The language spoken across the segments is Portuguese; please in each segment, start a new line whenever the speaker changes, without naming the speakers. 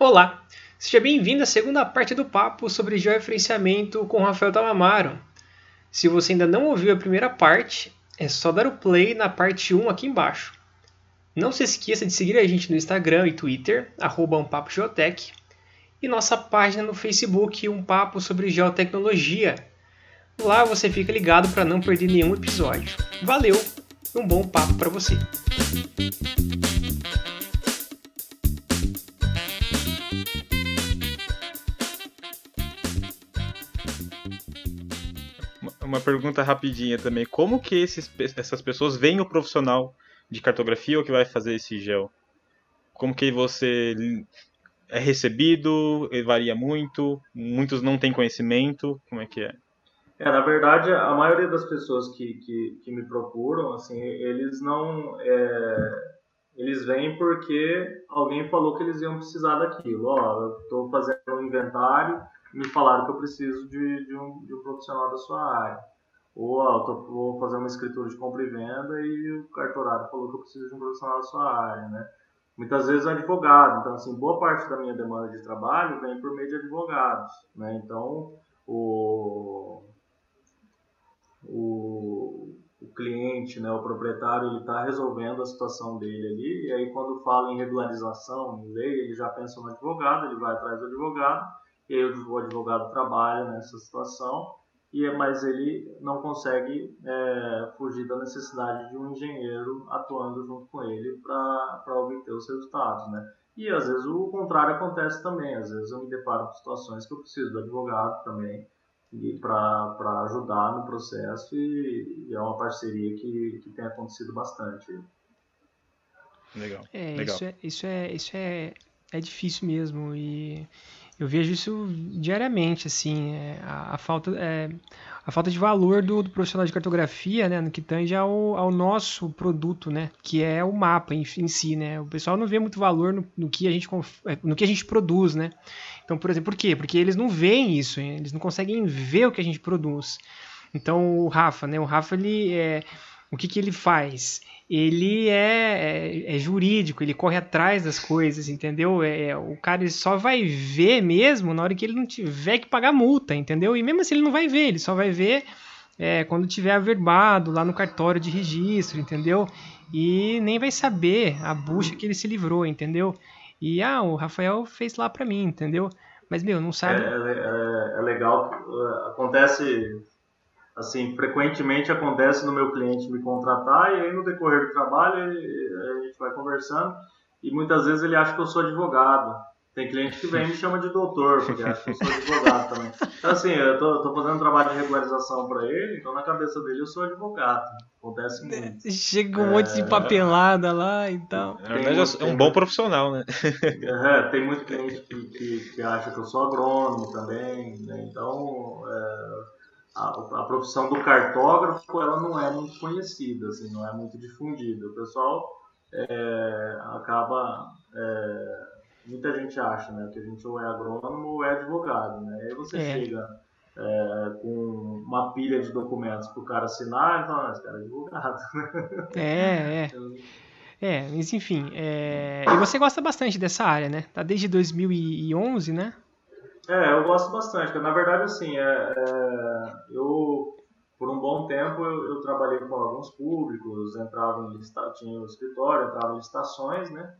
Olá, seja bem-vindo à segunda parte do papo sobre georreferenciamento com Rafael Tamamaro. Se você ainda não ouviu a primeira parte, é só dar o play na parte 1 aqui embaixo. Não se esqueça de seguir a gente no Instagram e Twitter, Geotech, e nossa página no Facebook, Um Papo sobre Geotecnologia. Lá você fica ligado para não perder nenhum episódio. Valeu e um bom papo para você!
Uma pergunta rapidinha também. Como que esses, essas pessoas veem o profissional de cartografia ou que vai fazer esse gel? Como que você é recebido? Varia muito? Muitos não têm conhecimento? Como é que é?
É, na verdade, a maioria das pessoas que, que, que me procuram, assim, eles não... É, eles vêm porque alguém falou que eles iam precisar daquilo. Ó, eu estou fazendo um inventário me falaram que eu preciso de, de, um, de um profissional da sua área. Ou ó, tô, vou fazer uma escritura de compra e venda e o cartorário falou que eu preciso de um profissional da sua área, né? Muitas vezes é advogado, então assim, boa parte da minha demanda de trabalho vem por meio de advogados, né? Então, o, o, o cliente, né, o proprietário, ele está resolvendo a situação dele ali, e aí quando fala em regularização, em lei, ele já pensa no advogado, ele vai atrás do advogado, e aí o advogado trabalha nessa situação, e é, mas ele não consegue é, fugir da necessidade de um engenheiro atuando junto com ele para obter os resultados, né? E às vezes o contrário acontece também, às vezes eu me deparo com situações que eu preciso do advogado também para ajudar no processo e, e, é uma parceria que, que tem acontecido bastante.
Legal.
É,
Legal.
Isso, é, isso, é, isso é, é difícil mesmo e eu vejo isso diariamente, assim, é, a, a, falta, é, a falta de valor do, do, profissional de cartografia, né, no que tange ao, ao nosso produto, né, que é o mapa em, em, si, né, o pessoal não vê muito valor no, no, que a gente, é, no que a gente produz, né, então, por exemplo, por quê? Porque eles não veem isso, eles não conseguem ver o que a gente produz. Então, o Rafa, né, o Rafa, ele, é, o que que ele faz? ele é, é, é, jurídico, ele corre atrás das coisas, entendeu? É, é, o cara só vai ver mesmo na hora que ele não tiver que pagar multa, entendeu? E mesmo assim ele não vai ver, ele só vai ver é, quando tiver averbado lá no cartório de registro, entendeu? E nem vai saber a bucha que ele se livrou, entendeu? E ah, o Rafael fez lá para mim, entendeu? Mas meu, não sabe.
É, é, é legal, acontece assim, frequentemente acontece no meu cliente me contratar e aí no decorrer do trabalho a gente vai conversando e muitas vezes ele acha que eu sou advogado. Tem cliente que vem e me chama de doutor, porque acha que eu sou advogado também. Então, assim, eu tô, tô fazendo um trabalho de regularização para ele, então na cabeça dele eu sou advogado. Acontece muito.
Chega um é... monte de papelada lá e tal.
Na verdade, é um bom profissional, né?
É, tem muito cliente que, que, que acha que eu sou agrônomo também, né? Então, é a, a, profissão do cartógrafo ela não é muito conhecida, assim, não é muito difundida. O pessoal é, acaba é, muita gente acha, né, que a gente ou é agrônomo ou é advogado, né? Aí você é. chega é, com uma pilha de documentos para o cara assinar e fala, esse cara é advogado.
É, é. É, mas enfim, é... e você gosta bastante dessa área, né? Tá desde 2011, né?
É, eu gosto bastante. Na verdade, assim, é, é, eu por um bom tempo eu, eu, trabalhei com alguns públicos, entrava em lista, tinha o escritório, entrava em licitações, né?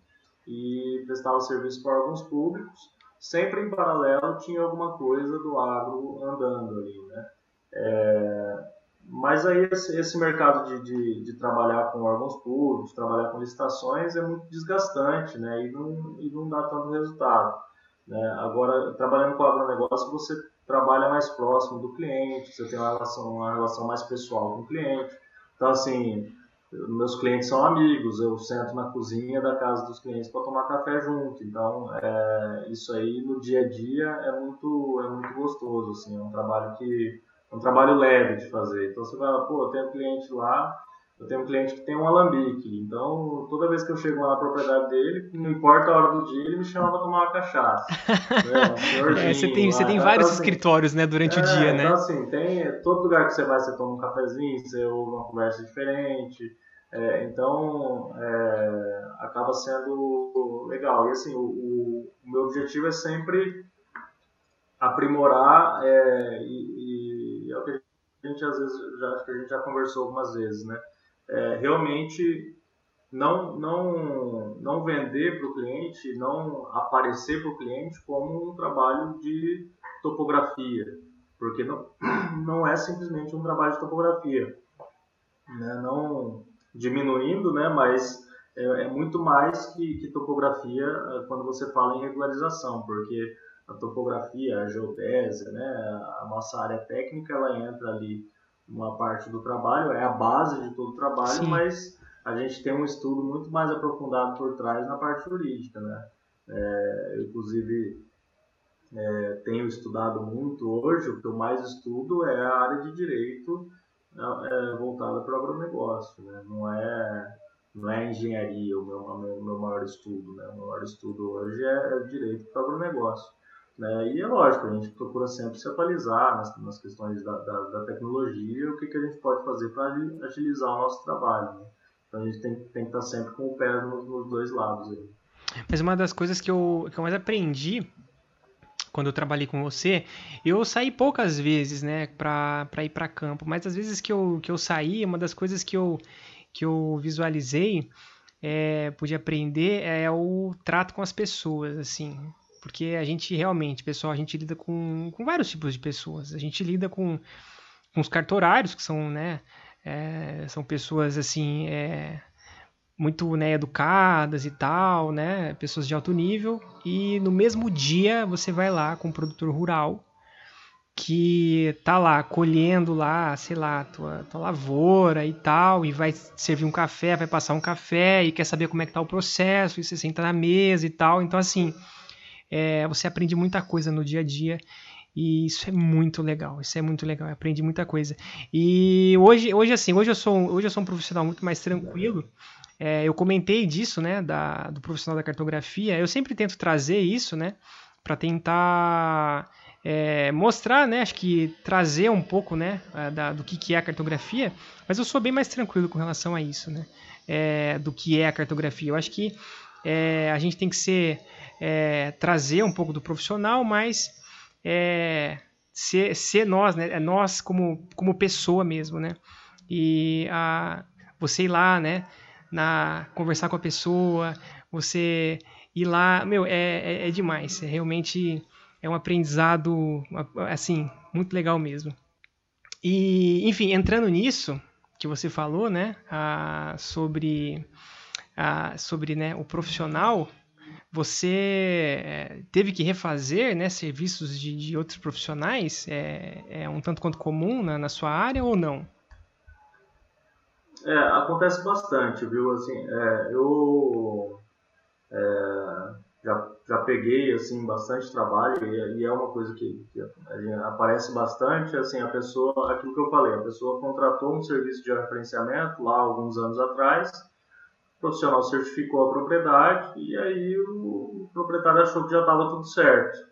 E prestava serviço para alguns públicos. Sempre em paralelo tinha alguma coisa do agro andando ali, né? É, mas aí esse, esse mercado de, de, de, trabalhar com órgãos públicos, trabalhar com licitações é muito desgastante, né? E não, e não dá tanto resultado. Né? Agora, trabalhando com agronegócio, você trabalha mais próximo do cliente, você tem uma relação, uma relação mais pessoal com o cliente. Então, assim, meus clientes são amigos, eu sento na cozinha da casa dos clientes para tomar café junto. Então, é, isso aí no dia a dia é muito, é muito gostoso, assim, é um trabalho que é um trabalho leve de fazer. Então, você vai, pô, eu tenho um cliente lá, eu tenho um cliente que tem um alambique, então toda vez que eu chego lá na propriedade dele, não importa a hora do dia, ele me chama para tomar uma cachaça.
né? é, você tem, você tem vários então, assim, escritórios né, durante
é,
o dia,
então,
né?
Então, assim, tem todo lugar que você vai, você toma um cafezinho, você ouve uma conversa diferente. É, então, é, acaba sendo legal. E assim, o, o, o, meu objetivo é sempre aprimorar é, e, e, é o que a gente às vezes já, que a gente já conversou algumas vezes, né? É, realmente não não não vender para o cliente, não aparecer para o cliente como um trabalho de topografia, porque não não é simplesmente um trabalho de topografia, né? Não diminuindo, né? Mas é, é muito mais que, que topografia é, quando você fala em regularização, porque a topografia, a geodésia, né? A nossa área técnica ela entra ali uma parte do trabalho, é a base de todo o trabalho, Sim. mas a gente tem um estudo muito mais aprofundado por trás na parte jurídica, né? É, eu, inclusive, é, tenho estudado muito hoje, o que eu mais estudo é a área de direito é, voltada para o agronegócio, né? Não é não é engenharia o meu, meu maior estudo, né? O meu maior estudo hoje é, é direito para o agronegócio. Né? E é lógico, a gente procura sempre se atualizar nas, nas questões da, da, da, tecnologia, o que, que a gente pode fazer para agilizar o nosso trabalho. Né? Então a gente tem, tem que estar sempre com o pé nos, nos dois lados. Aí.
Mas uma das coisas que eu, que eu mais aprendi quando eu trabalhei com você, eu saí poucas vezes, né, para ir para campo, mas as vezes que eu, que eu saí, uma das coisas que eu, que eu visualizei, é, pude aprender, é o trato com as pessoas, assim. Porque a gente realmente, pessoal, a gente lida com, com vários tipos de pessoas. A gente lida com, com os cartorários, que são, né, é, são pessoas, assim, é, muito né, educadas e tal, né, pessoas de alto nível. E no mesmo dia você vai lá com um produtor rural que tá lá colhendo lá, sei lá, tua, tua lavoura e tal, e vai servir um café, vai passar um café e quer saber como é que tá o processo, e você senta na mesa e tal. Então, assim, é, você aprende muita coisa no dia a dia e isso é muito legal, isso é muito legal, eu aprendi muita coisa. E hoje, hoje assim, hoje eu sou, hoje eu sou um profissional muito mais tranquilo. É, eu comentei disso, né, da, do profissional da cartografia. Eu sempre tento trazer isso, né, para tentar é, mostrar, né, acho que trazer um pouco, né, da, do que, que é a cartografia. Mas eu sou bem mais tranquilo com relação a isso, né, é, do que é a cartografia. Eu acho que é, a gente tem que ser é, trazer um pouco do profissional, mas é, ser, ser nós, né? É nós como, como pessoa mesmo, né? E a, você ir lá, né? Na, conversar com a pessoa, você ir lá, meu, é, é, é demais. É realmente é um aprendizado, assim, muito legal mesmo. E, enfim, entrando nisso que você falou, né? A, sobre, sobre né, o profissional, você eh, teve que refazer né, serviços de, de outros profissionais? É, é, um tanto quanto comum na, na sua área ou não?
É, acontece bastante, viu? Assim, é, eu é, já, já peguei assim bastante trabalho e, e é uma coisa que, que, aparece bastante. Assim, a pessoa, aquilo que eu falei, a pessoa contratou um serviço de referenciamento lá alguns anos atrás o profissional certificou a propriedade e aí o proprietário achou que já estava tudo certo.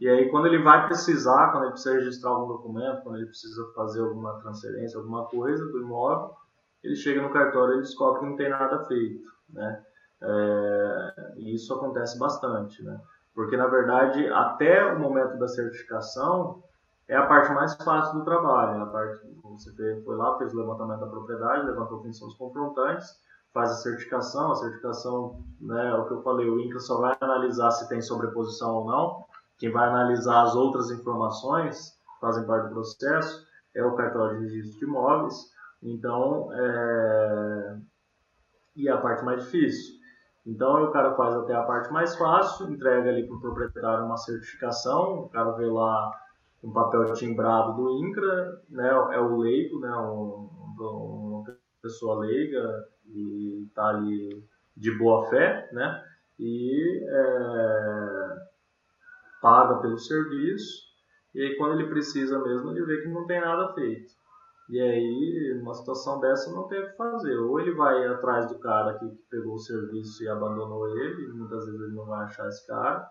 E aí quando ele vai precisar, quando ele precisa registrar algum documento, quando ele precisa fazer alguma transferência, alguma coisa do imóvel, ele chega no cartório e descobre que não tem nada feito, né? É, e isso acontece bastante, né? Porque na verdade até o momento da certificação é a parte mais fácil do trabalho. A parte você foi lá, fez o levantamento da propriedade, levantou funções confrontantes faz a certificação, a certificação, né, é o que eu falei, o INCRA só vai analisar se tem sobreposição ou não, quem vai analisar as outras informações que fazem parte do processo é o cartório de registro de imóveis, então, é... e a parte mais difícil. Então, o cara faz até a parte mais fácil, entrega ali para o proprietário uma certificação, o cara vê lá um papel timbrado do INCRA, né, é o leigo, né, um, um, uma pessoa leiga, e está ali de boa fé, né? E é, paga pelo serviço. E aí quando ele precisa mesmo, ele vê que não tem nada feito. E aí, numa situação dessa, não tem o que fazer. Ou ele vai atrás do cara que pegou o serviço e abandonou ele, e muitas vezes ele não vai achar esse cara,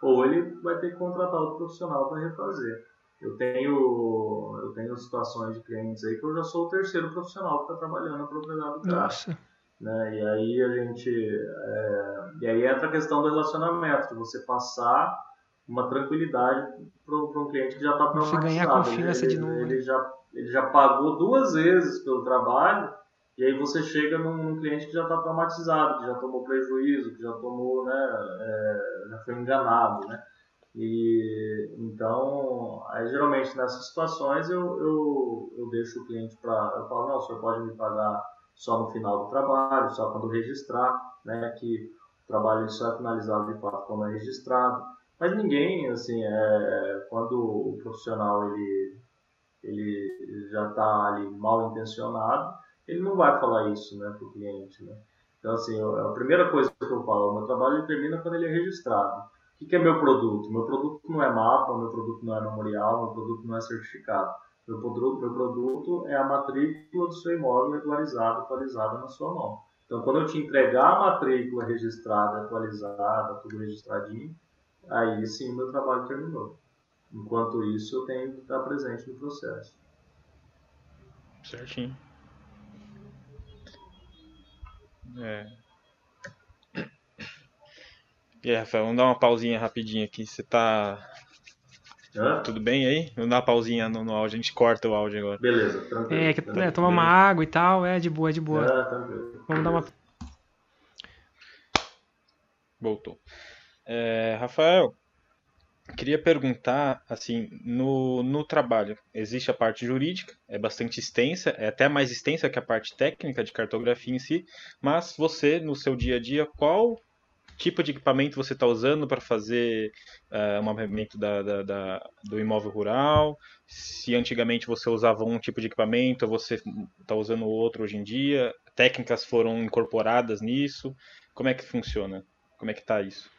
ou ele vai ter que contratar outro profissional para refazer. Eu tenho, eu tenho situações de clientes aí que eu já sou o terceiro profissional que está trabalhando na propriedade do cara.
Nossa.
Né? E aí a gente. É, e aí entra a questão do relacionamento, de você passar uma tranquilidade para um cliente que já está
Você ganhar confiança
ele,
de novo.
Ele já, ele já pagou duas vezes pelo trabalho, e aí você chega num, num cliente que já está traumatizado, que já tomou prejuízo, que já tomou, né, é, já foi enganado, né? E então, aí geralmente nessas situações eu, eu, eu deixo o cliente para. Eu falo, não, o senhor pode me pagar só no final do trabalho, só quando registrar, né? Que o trabalho só é finalizado de fato quando é registrado. Mas ninguém, assim, é, quando o profissional ele, ele já está ali mal intencionado, ele não vai falar isso né, para o cliente. Né? Então, assim, a primeira coisa que eu falo, o meu trabalho termina quando ele é registrado que, que é meu produto? Meu produto não é mapa, meu produto não é memorial, meu produto não é certificado. Meu produto, meu produto é a matrícula do seu imóvel regularizada, atualizada na sua mão. Então, quando eu te entregar a matrícula registrada, atualizada, tudo registradinho, aí sim meu trabalho terminou. Enquanto isso, eu tenho que estar presente no processo.
Certinho. É, e aí, Rafael, vamos dar uma pausinha rapidinho aqui. Você tá.
Hã?
Tudo bem aí? Vamos dar uma pausinha no, no áudio, a gente corta o áudio agora.
Beleza, tranquilo.
É, que é, tomar uma água e tal, é de boa, é de boa.
É, tranquilo.
Vamos dar uma.
Voltou. É, Rafael, queria perguntar, assim, no, no trabalho, existe a parte jurídica, é bastante extensa, é até mais extensa que a parte técnica de cartografia em si, mas você, no seu dia a dia, qual tipo de equipamento você está usando para fazer uh, o mapeamento da, da, da, do imóvel rural, se antigamente você usava um tipo de equipamento, você está usando outro hoje em dia, técnicas foram incorporadas nisso, como é que funciona? Como é que está isso?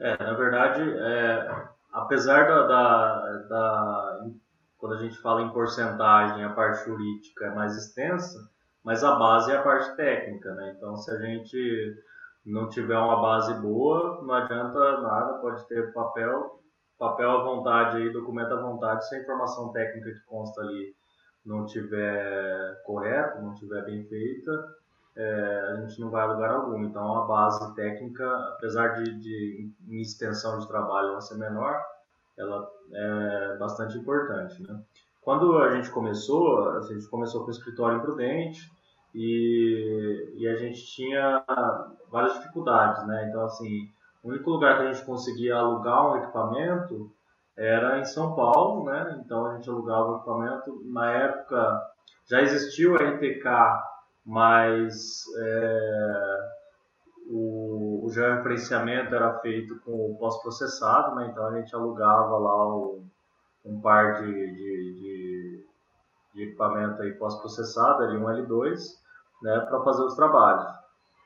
É, na verdade, é, apesar da, da, da, quando a gente fala em porcentagem, a parte jurídica é mais extensa, mas a base é a parte técnica, né? Então, se a gente não tiver uma base boa, não adianta nada, pode ter papel, papel à vontade aí, documento à vontade, se a informação técnica que consta ali não tiver correta, não tiver bem feita, é, a gente não vai a lugar algum. Então a base técnica, apesar de, de em extensão de trabalho ela ser menor, ela é bastante importante. Né? Quando a gente começou, a gente começou com o escritório imprudente, e, e a gente tinha várias dificuldades, né? Então, assim, o único lugar que a gente conseguia alugar um equipamento era em São Paulo, né? Então a gente alugava o equipamento. Na época já existia o RTK, mas é, o, o georreferenciamento era feito com o pós-processado, né? Então a gente alugava lá o, um par de, de, de, de equipamento aí pós-processado, ali um L2, né, para fazer os trabalhos.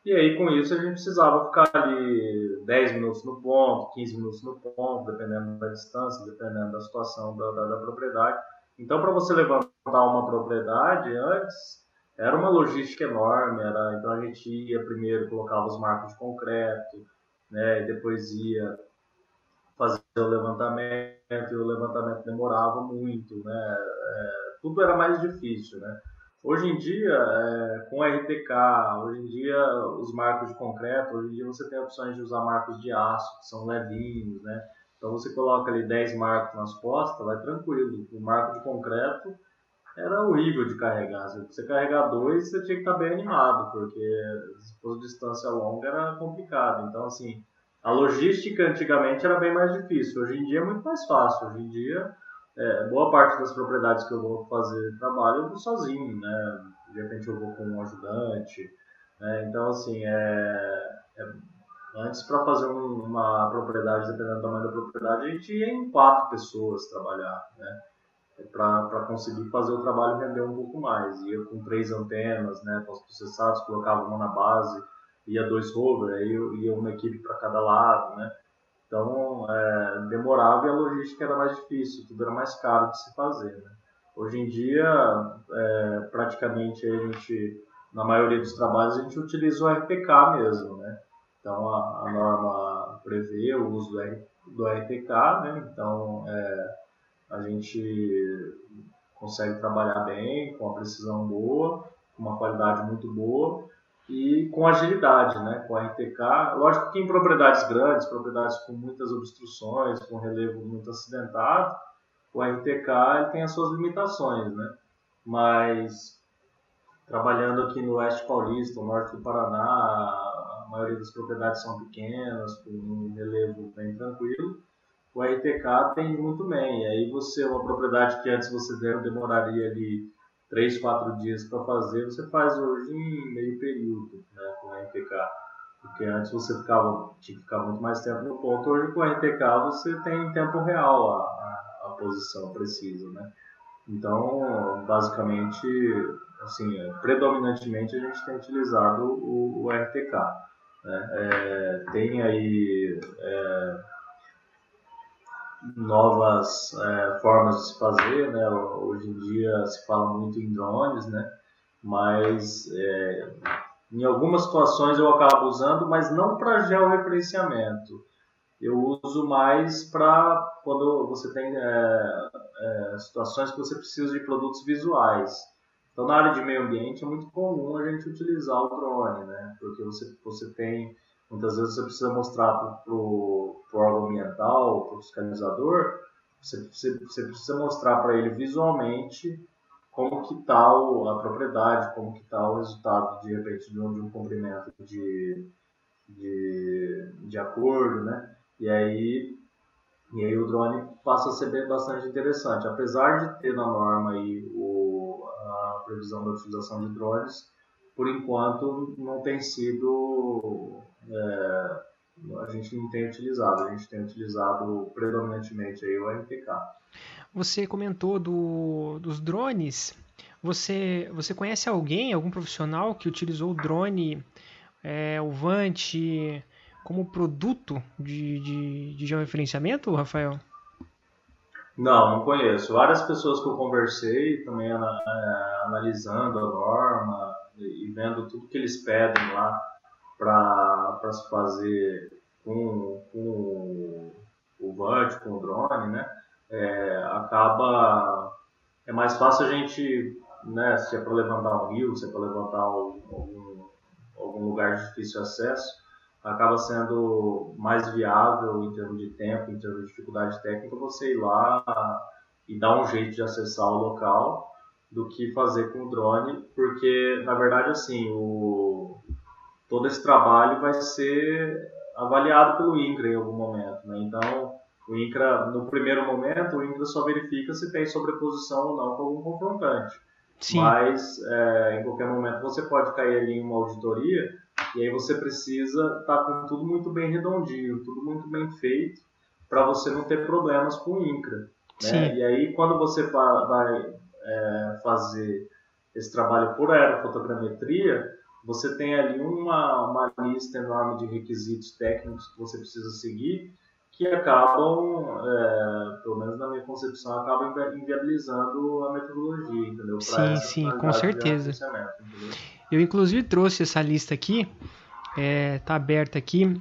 E aí, com isso, a gente precisava ficar ali 10 minutos no ponto, 15 minutos no ponto, dependendo da distância, dependendo da situação da, da, da propriedade. Então, para você levantar uma propriedade antes, era uma logística enorme. Era, então, a gente ia primeiro, colocava os marcos de concreto, né, e depois ia fazer o levantamento, e o levantamento demorava muito. Né, é, tudo era mais difícil. Né. Hoje em dia, é, com RTK, hoje em dia os marcos de concreto, hoje em dia você tem opções de usar marcos de aço, que são levinhos, né? Então você coloca ali 10 marcos nas costas, vai tranquilo. O marco de concreto era horrível de carregar. Se você carregar dois, você tinha que estar bem animado, porque fosse distância longa era complicado. Então, assim, a logística antigamente era bem mais difícil. Hoje em dia é muito mais fácil. Hoje em dia é, boa parte das propriedades que eu vou fazer trabalho eu vou sozinho, né? De repente eu vou com um ajudante, né? Então, assim, é, é antes para fazer um, uma propriedade, dependendo do tamanho da propriedade, a gente ia em quatro pessoas trabalhar, né? Para conseguir fazer o trabalho render um pouco mais. Ia com três antenas, né? Pós-processados, colocava uma na base, ia dois rover, aí ia uma equipe para cada lado, né? Então, é, demorava e a logística era mais difícil, tudo era mais caro de se fazer. Né? Hoje em dia, é, praticamente a gente, na maioria dos trabalhos, a gente utiliza o RPK mesmo. Né? Então, a, a norma prevê o uso do, R, do RPK, né? então é, a gente consegue trabalhar bem, com uma precisão boa, com uma qualidade muito boa e com agilidade, né? Com a RTK. Lógico que em propriedades grandes, propriedades com muitas obstruções, com relevo muito acidentado, o RTK tem as suas limitações, né? Mas trabalhando aqui no Oeste Paulista, no Norte do Paraná, a maioria das propriedades são pequenas, com um relevo bem tranquilo. O RTK tem muito bem. E aí você, uma propriedade que antes você demoraria ali 3, 4 dias para fazer, você faz hoje em meio período né, com o RTK. Porque antes você ficava, tinha que ficar muito mais tempo no ponto, hoje com o RTK você tem em tempo real a, a, a posição precisa. Né? Então, basicamente, assim, é, predominantemente a gente tem utilizado o, o RTK. Né? É, tem aí é, novas é, formas de se fazer, né? Hoje em dia se fala muito em drones, né? Mas é, em algumas situações eu acabo usando, mas não para georreferenciamento. Eu uso mais para quando você tem é, é, situações que você precisa de produtos visuais. Então, na área de meio ambiente é muito comum a gente utilizar o drone, né? Porque você, você tem Muitas vezes você precisa mostrar para o órgão ambiental, para o fiscalizador, você, você, você precisa mostrar para ele visualmente como que está a propriedade, como que está o resultado de repente de um, de um cumprimento de, de, de acordo, né? E aí, e aí o drone passa a ser bem, bastante interessante. Apesar de ter na norma aí o, a previsão da utilização de drones, por enquanto não tem sido é, a gente não tem utilizado, a gente tem utilizado predominantemente aí o MPK.
Você comentou do, dos drones. Você, você conhece alguém, algum profissional que utilizou o drone, é, o Vant, como produto de, de, de georreferenciamento, Rafael?
Não, não conheço. Várias pessoas que eu conversei, também é, analisando a norma e vendo tudo que eles pedem lá para se fazer com, com o VANT, com o drone, né? É, acaba é mais fácil a gente, né, se é para levantar um rio, se é para levantar algum, algum lugar de difícil acesso, acaba sendo mais viável em termos de tempo, em termos de dificuldade técnica, você ir lá e dar um jeito de acessar o local do que fazer com o drone, porque na verdade assim, o, todo esse trabalho vai ser avaliado pelo INCRA em algum momento. Né? Então, o INCRA, no primeiro momento, o INCRA só verifica se tem sobreposição ou não com algum confrontante. Sim. Mas, é, em qualquer momento, você pode cair ali em uma auditoria e aí você precisa estar tá com tudo muito bem redondinho, tudo muito bem feito, para você não ter problemas com o INCRA. Né? E aí, quando você vai é, fazer esse trabalho por aerofotogrametria, você tem ali uma, uma lista enorme de requisitos técnicos que você precisa seguir que acabam, é, pelo menos na minha concepção, acabam inviabilizando a metodologia, entendeu?
Pra sim, sim, com certeza. Eu inclusive trouxe essa lista aqui, é, tá aberta aqui.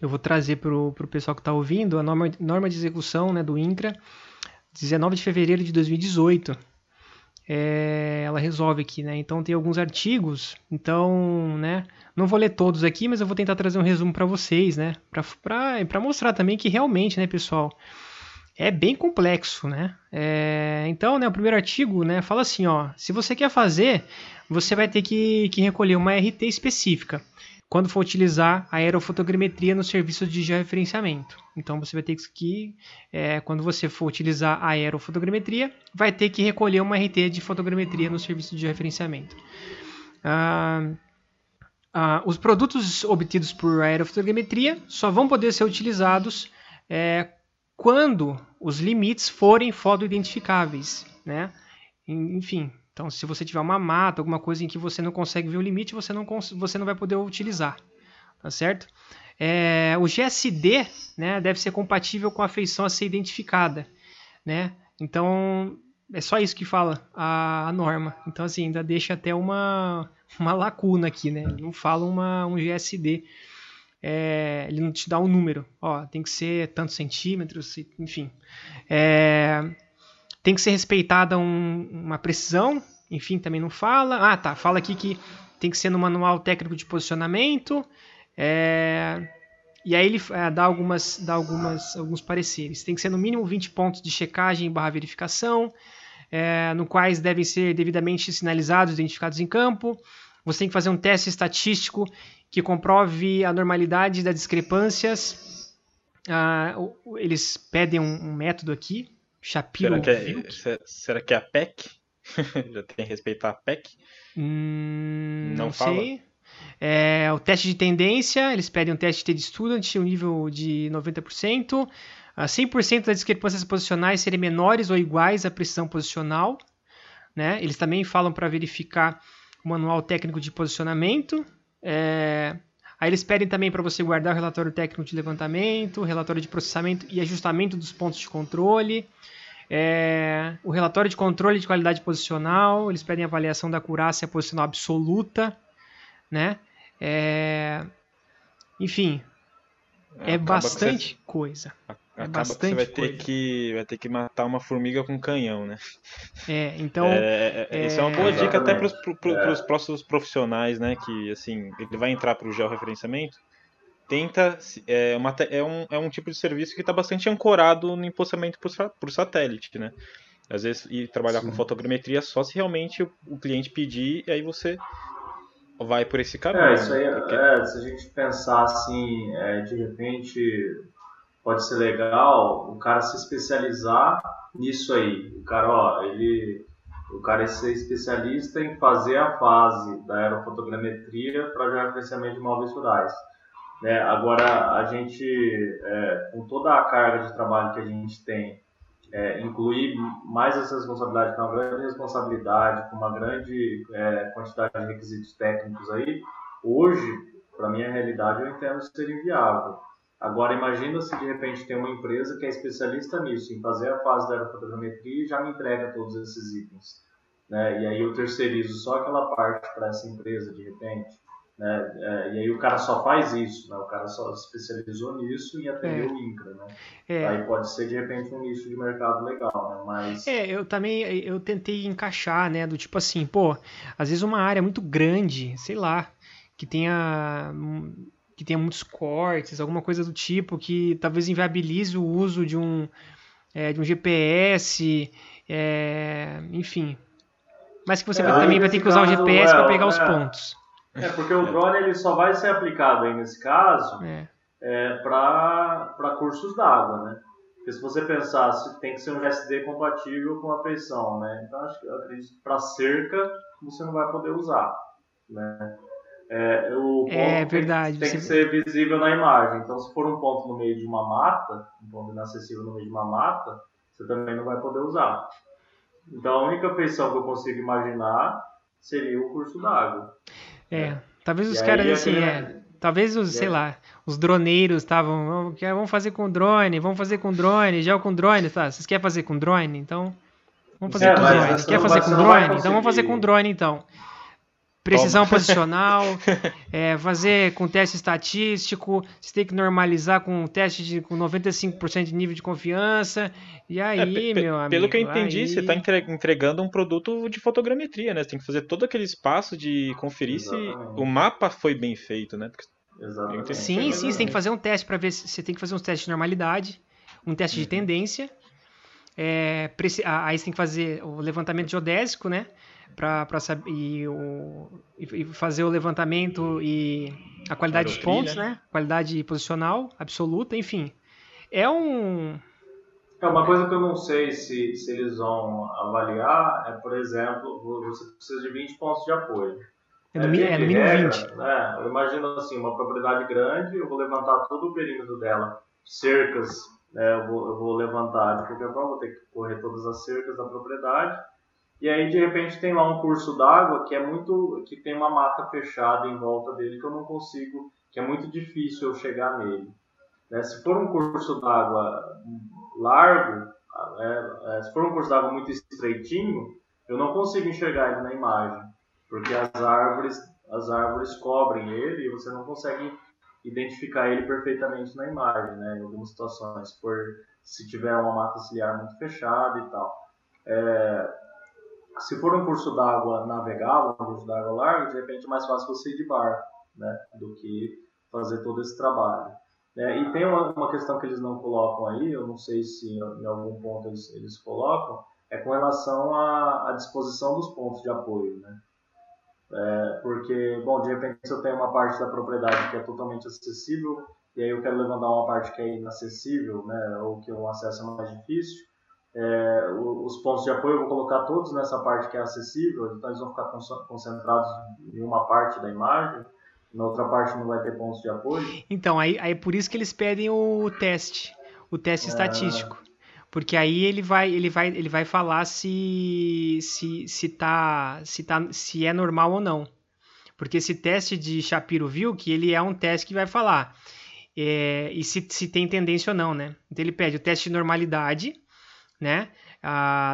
Eu vou trazer para o pessoal que está ouvindo a norma, norma de execução né, do INCRA, 19 de fevereiro de 2018 é, ela resolve aqui, né? Então tem alguns artigos, então, né? Não vou ler todos aqui, mas eu vou tentar trazer um resumo para vocês, né? Para mostrar também que realmente, né, pessoal, é bem complexo, né? É, então, né, o primeiro artigo, né, fala assim, ó, se você quer fazer, você vai ter que, que recolher uma RT específica quando for utilizar a aerofotogrametria no serviço de georreferenciamento. Então você vai ter que, é, quando você for utilizar a aerofotogrametria, vai ter que recolher uma RT de fotogrametria no serviço de georreferenciamento. Ah, ah, os produtos obtidos por aerofotogrametria só vão poder ser utilizados é, quando os limites forem fotoidentificáveis. Né? Enfim, então, se você tiver uma mata, alguma coisa em que você não consegue ver o limite, você não, você não vai poder utilizar. Tá certo? É, o GSD né, deve ser compatível com a feição a ser identificada. Né? Então, é só isso que fala a, a, norma. Então, assim, ainda deixa até uma, uma lacuna aqui. Né? Não fala uma, um GSD é, ele não te dá um número. Ó, tem que ser tantos centímetros, enfim. É, tem que ser respeitada um, uma precisão, enfim, também não fala. Ah, tá, fala aqui que tem que ser no manual técnico de posicionamento. É, e aí ele é, dá, algumas, dá algumas, alguns pareceres. Tem que ser no mínimo 20 pontos de checagem barra verificação, é, no quais devem ser devidamente sinalizados, identificados em campo. Você tem que fazer um teste estatístico que comprove a normalidade das discrepâncias. Ah, eles pedem um, um, método aqui, Shapiro.
Será que é, será que é a PEC? Já tem que respeitar a PEC?
Hum, não, não sei. É, o teste de tendência, eles pedem um teste de student, um nível de 90%. 100% das discrepâncias posicionais serem menores ou iguais à precisão posicional. Né? Eles também falam para verificar o manual técnico de posicionamento. É... Aí eles pedem também para você guardar o relatório técnico de levantamento, relatório de processamento e ajustamento dos pontos de controle. É... O relatório de controle de qualidade posicional, eles pedem avaliação da acurácia posicional absoluta, né? É... Enfim, é bastante você... coisa.
É Acaba bastante que você vai ter que vai ter que matar uma formiga com canhão, né?
É, então.
É, é, isso é uma boa dica até para os pro, próximos profissionais, né? Que assim, ele vai entrar para o georreferenciamento. Tenta. É, uma, é, um, é um tipo de serviço que está bastante ancorado no empossamento por, por satélite, né? Às vezes, ir trabalhar Sim. com fotogrametria só se realmente o, o, cliente pedir, e aí você vai por esse caminho.
É, isso aí, né? Porque... é, se a gente pensar assim, é, de repente pode ser legal o cara se especializar nisso aí. O cara, ó, ele, o cara é ser especialista em fazer a fase da aerofotogrametria para gerenciamento de móveis rurais. Né? Agora, a gente, é, com toda a carga de trabalho que a gente tem, é, incluir mais essa responsabilidade, com uma grande responsabilidade, com uma grande é, quantidade de requisitos técnicos aí, hoje, para minha realidade, eu entendo ser inviável. Agora, imagina se de repente tem uma empresa que é especialista nisso, em fazer a fase da aerofotogrametria e já me entrega todos esses itens. Né? E aí eu terceirizo só aquela parte para essa empresa, de repente. Né? É, e aí o cara só faz isso, né? o cara só se especializou nisso e atendeu é. o INCRA. Né? É. Aí pode ser de repente um nicho de mercado legal, né? Mas...
É, eu também eu tentei encaixar, né? Do tipo assim, pô, às vezes uma área muito grande, sei lá, que tenha que tenha muitos cortes, alguma coisa do tipo que talvez inviabilize o uso de um, é, de um GPS, é, enfim. Mas que você é, vai, também vai ter que usar caso, o GPS para pegar os é. pontos.
É, porque o drone ele só vai ser aplicado aí nesse caso é. é para cursos d'água, né? Porque se você pensar, tem que ser um GSD compatível com a feição, né? Então acho que eu acredito que para cerca você não vai poder usar, né? É, o ponto
é verdade.
Tem, tem que ser visível na imagem. Então, se for um ponto no meio de uma mata, um ponto inacessível no meio de uma mata, você também não vai poder usar. Então, a única feição que eu consigo imaginar seria o curso d'água.
É, talvez os caras assim, é, talvez os, sei lá, os droneiros estavam, vamos fazer com drone, vamos fazer com drone, já com drone, tá? Vocês querem fazer com drone? Então, vamos fazer é, com drone. Quer fazer com drone? Então vamos fazer com drone então. Precisão Toma. posicional, é, fazer com teste estatístico, você tem que normalizar com um teste de, com 95% de nível de confiança. E aí, é, meu amigo.
Pelo que eu entendi, aí... você está entregando um produto de fotogrametria, né? Você tem que fazer todo aquele espaço de conferir Exatamente. se o mapa foi bem feito, né? Porque
Exatamente. Sim, sim, você tem que fazer um teste para ver se você tem que fazer um teste de normalidade, um teste uhum. de tendência. É, aí você tem que fazer o levantamento geodésico, né? Para saber e, o, e fazer o levantamento e a qualidade dos pontos, né? Qualidade posicional absoluta, enfim. É um.
É uma coisa que eu não sei se, se eles vão avaliar é, por exemplo, você precisa de 20 pontos de apoio.
É no, é, no mínimo regra, 20.
Né? Eu imagino assim, uma propriedade grande, eu vou levantar todo o perímetro dela, cercas, né? eu, vou, eu vou levantar de qualquer forma, vou ter que correr todas as cercas da propriedade e aí de repente tem lá um curso d'água que é muito que tem uma mata fechada em volta dele que eu não consigo, que é muito difícil eu chegar nele. Né? Se for um curso d'água largo, é, é, se for um curso d'água muito estreitinho, eu não consigo enxergar ele na imagem, porque as árvores as árvores cobrem ele e você não consegue identificar ele perfeitamente na imagem, né? Em algumas situações, por se tiver uma mata ciliar muito fechada e tal. É, se for um curso d'água navegável, um curso d'água larga, de repente é mais fácil você ir de barco, né? Do que fazer todo esse trabalho. É, e tem uma, uma, questão que eles não colocam aí, eu não sei se em algum ponto eles, eles colocam, é com relação à, à disposição dos pontos de apoio, né? É, porque, bom, de repente se eu tenho uma parte da propriedade que é totalmente acessível e aí eu quero levantar uma parte que é inacessível, né, ou que o acesso é mais difícil, é, os pontos de apoio eu vou colocar todos nessa parte que é acessível, então eles vão ficar concentrados em uma parte da imagem, na outra parte não vai ter pontos de apoio.
Então, aí, aí é por isso que eles pedem o teste, o teste é... estatístico. Porque aí ele vai, ele vai, ele vai falar se, se, se, tá, se, tá, se é normal ou não. Porque esse teste de Shapiro viu que ele é um teste que vai falar é, e se, se tem tendência ou não, né? Então ele pede o teste de normalidade, né?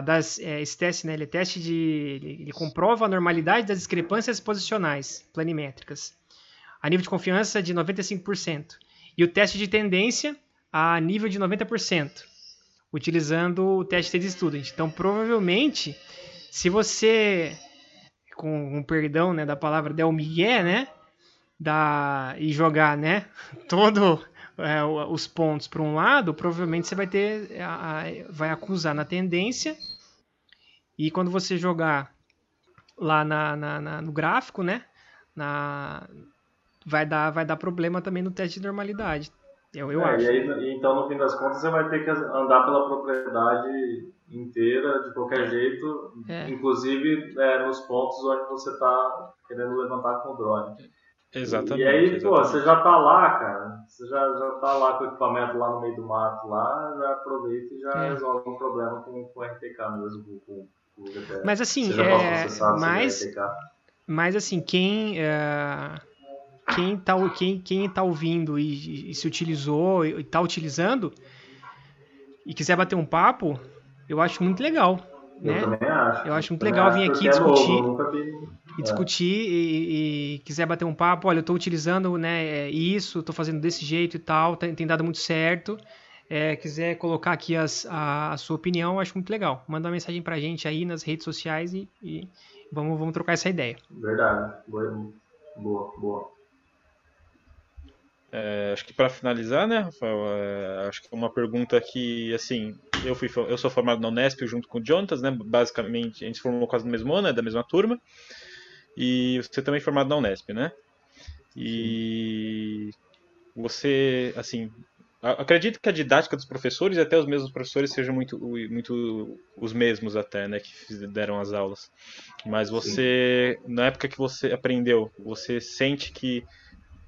Das, é, esse teste, né? Ele é teste de, ele, ele comprova a normalidade das discrepâncias posicionais planimétricas a nível de confiança de 95% e o teste de tendência a nível de 90% utilizando o teste de student. Então, provavelmente, se você, com, com perdão né, da palavra del migué, né, da, e jogar né, todo é, os pontos para um lado, provavelmente você vai ter, a, a, vai acusar na tendência e quando você jogar lá na, na, na, no gráfico, né, na, vai dar, vai dar problema também no teste de normalidade. Eu, eu
é,
acho.
Aí, então, no fim das contas, você vai ter que andar pela propriedade inteira, de qualquer jeito, é. inclusive é, nos pontos onde você está querendo levantar com o drone.
Exatamente.
E aí,
exatamente.
pô, você já tá lá, cara. Você já, já tá lá com o equipamento lá no meio do mato lá, já aproveita e já é. resolve um problema com, com o RTK mesmo, com, com o GPS.
Mas assim, é, mas, mas assim, quem. É quem está quem, quem tá ouvindo e, e se utilizou e está utilizando e quiser bater um papo, eu acho muito legal. Né?
Eu também acho.
Eu acho muito legal vir aqui discutir. É novo, e discutir e, e, quiser bater um papo, olha, eu estou utilizando né, isso, estou fazendo desse jeito e tal, tem, tem dado muito certo. É, quiser colocar aqui as, a, a, sua opinião, eu acho muito legal. Manda uma mensagem pra gente aí nas redes sociais e, e vamos, vamos trocar essa ideia.
Verdade. Boa, boa. boa.
É, acho que para finalizar, né, Rafael, é, acho que é uma pergunta que, assim, eu fui eu sou formado na Unesp junto com o Jonatas, né, basicamente a gente se formou quase no mesmo ano, né, da mesma turma, e você também é formado na Unesp, né? E você, assim, acredito que a didática dos professores e até os mesmos professores sejam muito, muito os mesmos até, né, que deram as aulas. Mas você, Sim. na época que você aprendeu, você sente que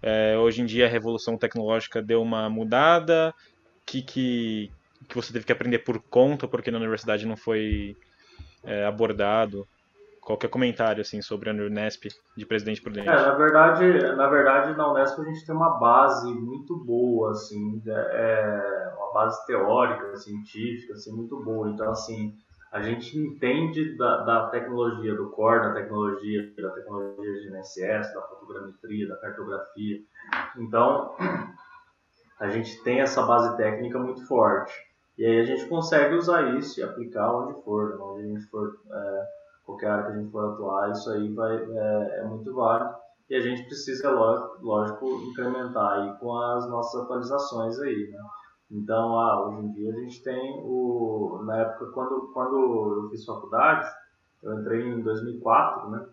é, hoje em dia a revolução tecnológica deu uma mudada, que, que, que você teve que aprender por conta, porque na universidade não foi é, abordado. Qualquer comentário assim sobre a Unesp de Presidente Prudente?
É, na verdade, na verdade na Unesp a gente tem uma base muito boa, assim, é, uma base teórica, científica, assim, muito boa. Então, assim, a gente entende da, da, tecnologia do core, da tecnologia, da tecnologia de NSS, da fotogrametria, da cartografia. Então, a gente tem essa base técnica muito forte. E aí a gente consegue usar isso e aplicar onde for, onde a gente for, é, qualquer área que a gente for atuar, isso aí vai, é, é muito válido. E a gente precisa, lógico, incrementar aí com as nossas atualizações aí, né? Então, ah, hoje em dia a gente tem o. Na época, quando, quando eu fiz faculdade, eu entrei em 2004, né?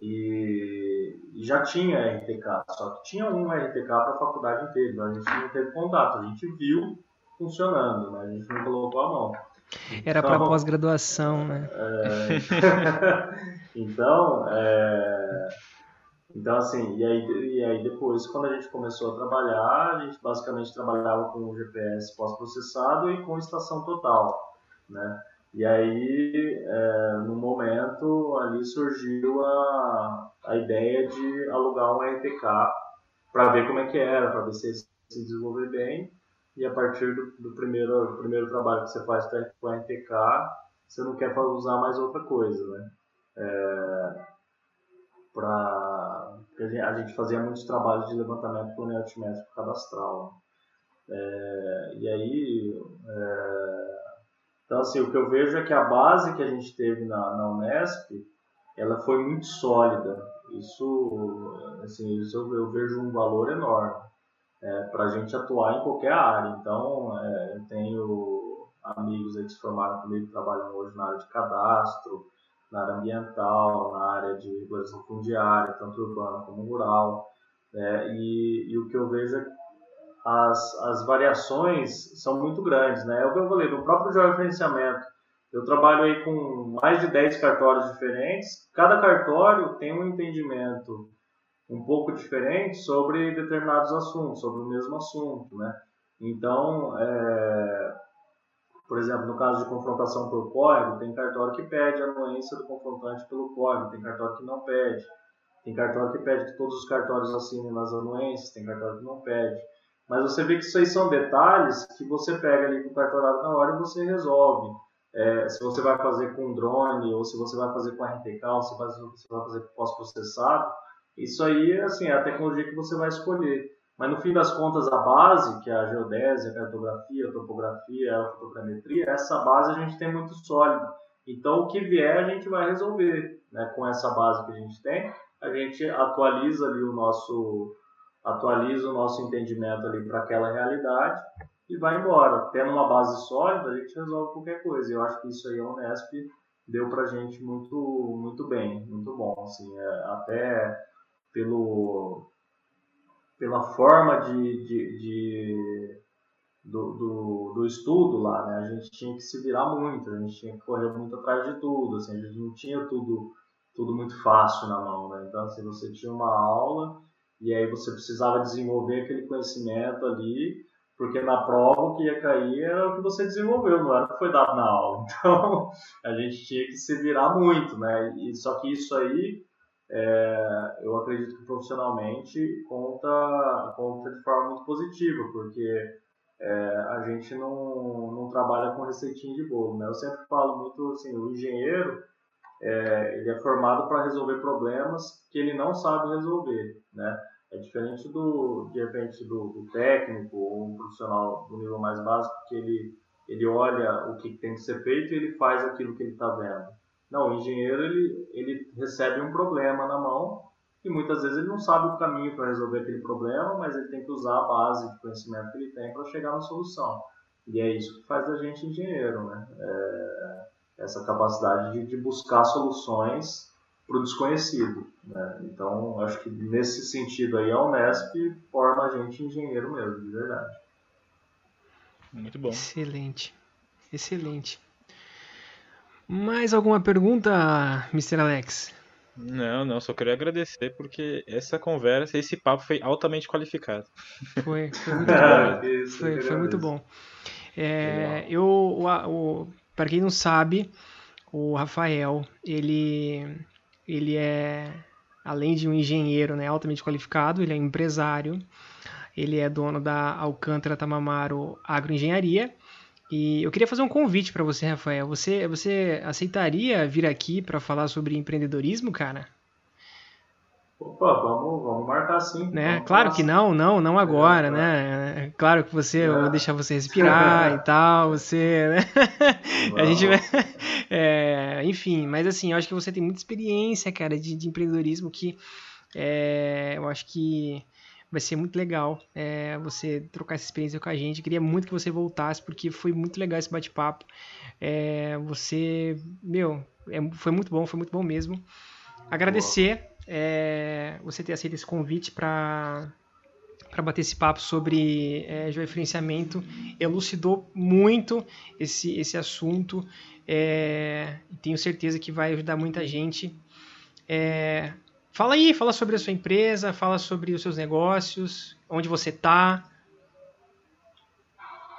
E, e já tinha RTK, só que tinha um RTK para a faculdade inteira, então a gente não teve contato, a gente viu funcionando, né? A gente não colocou a mão.
Era então, para pós-graduação, né?
É... então, é... Então, assim, e aí, e aí depois, quando a gente começou a trabalhar, a gente basicamente trabalhava com o GPS pós-processado e com estação total, né? E aí, é, no momento, ali surgiu a, a ideia de alugar um RTK para ver como é que era, para ver se se desenvolver bem. E a partir do, do, primeiro, do primeiro trabalho que você faz com o RTK, você não quer usar mais outra coisa, né? É, para a gente fazia muitos trabalhos de levantamento planimétrico cadastral. É, e aí, é, então assim, o que eu vejo é que a base que a gente teve na, na Unesp, ela foi muito sólida. Isso, assim, isso eu, eu vejo um valor enorme é, para a gente atuar em qualquer área. Então, é, eu tenho amigos que se formaram comigo trabalham hoje na área de cadastro, na área ambiental, na área de regulação fundiária, tanto urbana como rural. É, e, e, o que eu vejo é as, as variações são muito grandes. Né? É o que eu falei, no próprio georreferenciamento, eu trabalho aí com mais de 10 cartórios diferentes. Cada cartório tem um entendimento um pouco diferente sobre determinados assuntos, sobre o mesmo assunto, né? Então, é, por exemplo, no caso de confrontação por código, tem cartório que pede a anuência do confrontante pelo código, tem cartório que não pede, tem cartório que pede que todos os cartórios assinem nas anuências, tem cartório que não pede. Mas você vê que isso aí são detalhes que você pega ali com o cartorado na hora e você resolve. É, se você vai fazer com drone, ou se você vai fazer com RTK, ou se você vai fazer com pós-processado, isso aí assim, é a tecnologia que você vai escolher. Mas no fim das contas, a base, que é a geodésia, a cartografia, a topografia, a fotogrametria, essa base a gente tem muito sólida. Então, o que vier, a gente vai resolver. Né? Com essa base que a gente tem, a gente atualiza ali o nosso atualiza o nosso entendimento ali para aquela realidade e vai embora. Tendo uma base sólida, a gente resolve qualquer coisa. Eu acho que isso aí a Unesp deu para a gente muito, muito bem, muito bom. Assim, é, até pelo, pela forma de, de, de do, do, do, estudo lá, né? A gente tinha que se virar muito, a gente tinha que correr muito atrás de tudo, assim, a gente não tinha tudo, tudo muito fácil na mão, né? Então, assim, você tinha uma aula e aí você precisava desenvolver aquele conhecimento ali, porque na prova o que ia cair era o que você desenvolveu, não era o que foi dado na aula. Então, a gente tinha que se virar muito, né? E, só que isso aí é, eu acredito que profissionalmente conta, conta de forma muito positiva, porque é, a gente não, não trabalha com receitinha de bolo. Né? Eu sempre falo muito assim, o engenheiro é, ele é formado para resolver problemas que ele não sabe resolver. Né? É diferente do, de repente, do, do técnico ou um profissional do nível mais básico que ele, ele olha o que tem que ser feito e ele faz aquilo que ele está vendo. Não, o engenheiro ele, ele recebe um problema na mão e muitas vezes ele não sabe o caminho para resolver aquele problema, mas ele tem que usar a base de conhecimento que ele tem para chegar na solução. E é isso que faz da gente engenheiro, né? É essa capacidade de, de buscar soluções para o desconhecido. Né? Então, acho que nesse sentido aí a Unesp forma a gente engenheiro mesmo, de verdade.
Muito bom.
Excelente, excelente. Mais alguma pergunta, Mr. Alex?
Não, não, só queria agradecer porque essa conversa, esse papo foi altamente qualificado.
Foi, foi muito bom. Isso, foi, foi muito bom. É, eu, o, o para quem não sabe, o Rafael, ele, ele é, além de um engenheiro né, altamente qualificado, ele é empresário, ele é dono da Alcântara Tamamaro Agroengenharia e eu queria fazer um convite para você, Rafael. Você, você aceitaria vir aqui para falar sobre empreendedorismo, cara?
Opa, vamos, vamos marcar sim.
Né?
Vamos
claro que não, não, não agora, é, né? É claro que você, é. eu vou deixar você respirar e tal, você, né? A gente vai, é, enfim, mas assim, eu acho que você tem muita experiência, cara, de, de empreendedorismo que é, eu acho que vai ser muito legal é, você trocar essa experiência com a gente. Eu queria muito que você voltasse, porque foi muito legal esse bate-papo. É, você, meu, é, foi muito bom, foi muito bom mesmo. Agradecer é, você ter aceito esse convite para para bater esse papo sobre é, georreferenciamento, elucidou muito esse, esse assunto é, tenho certeza que vai ajudar muita gente. É, Fala aí, fala sobre a sua empresa, fala sobre os seus negócios, onde você está.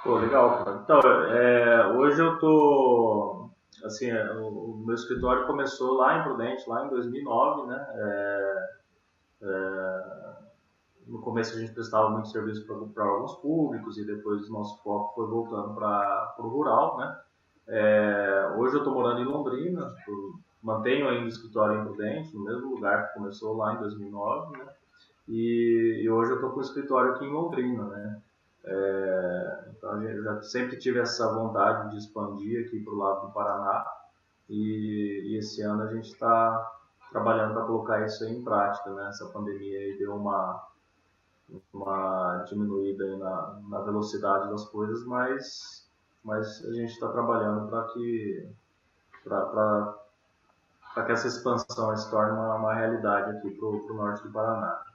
Pô, legal, cara. Então, é, hoje eu tô, assim, é, o, o, meu escritório começou lá em Prudente, lá em 2009, né? É, é, no começo a gente prestava muito serviço para alguns públicos e depois nosso foco foi voltando para o rural, né? É, hoje eu estou morando em Londrina, mantenho ainda o escritório em Prudente, no mesmo lugar que começou lá em 2009, né? E, e hoje eu estou com o escritório aqui em Londrina, né? É, então eu já sempre tive essa vontade de expandir aqui para o lado do Paraná e, e esse ano a gente está trabalhando para colocar isso em prática, né? Essa pandemia deu uma uma diminuída na, na velocidade das coisas, mas mas a gente está trabalhando para que para que essa expansão se torne uma, uma realidade aqui para o norte do Paraná.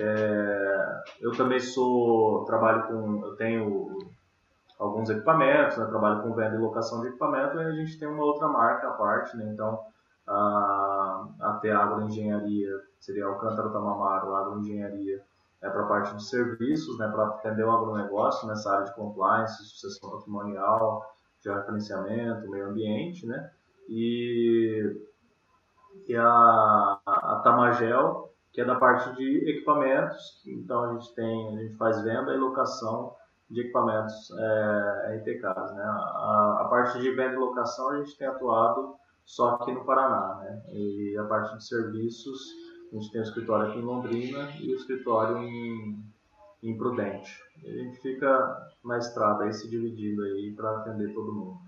É, eu também sou trabalho com eu tenho alguns equipamentos, né, trabalho com venda e locação de equipamento e a gente tem uma outra marca à parte, né, então a, até a agroengenharia seria Alcântara Tamamaro, a agroengenharia é para a parte de serviços, né, para atender o agronegócio nessa área de compliance, sucessão patrimonial, georreferenciamento, meio ambiente, né, e, e a, a Tamagel, que é da parte de equipamentos, então a gente tem, a gente faz venda e locação de equipamentos é, RTKs, né, a, a parte de venda e locação a gente tem atuado só aqui no Paraná, né, e a parte de serviços a gente tem o escritório aqui em Londrina e o escritório em, em Prudente. E a gente fica na estrada aí se dividindo aí para atender todo mundo.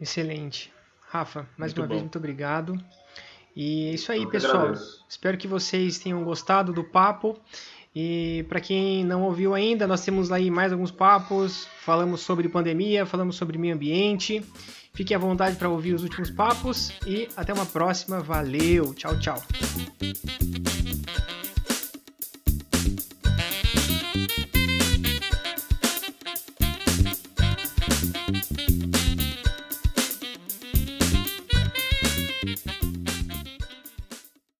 Excelente. Rafa, mais muito uma bom. vez, muito obrigado. E é isso aí, pessoal. Espero que vocês tenham gostado do papo. E para quem não ouviu ainda, nós temos aí mais alguns papos. Falamos sobre pandemia, falamos sobre meio ambiente. Fique à vontade para ouvir os últimos papos e até uma próxima. Valeu, tchau, tchau.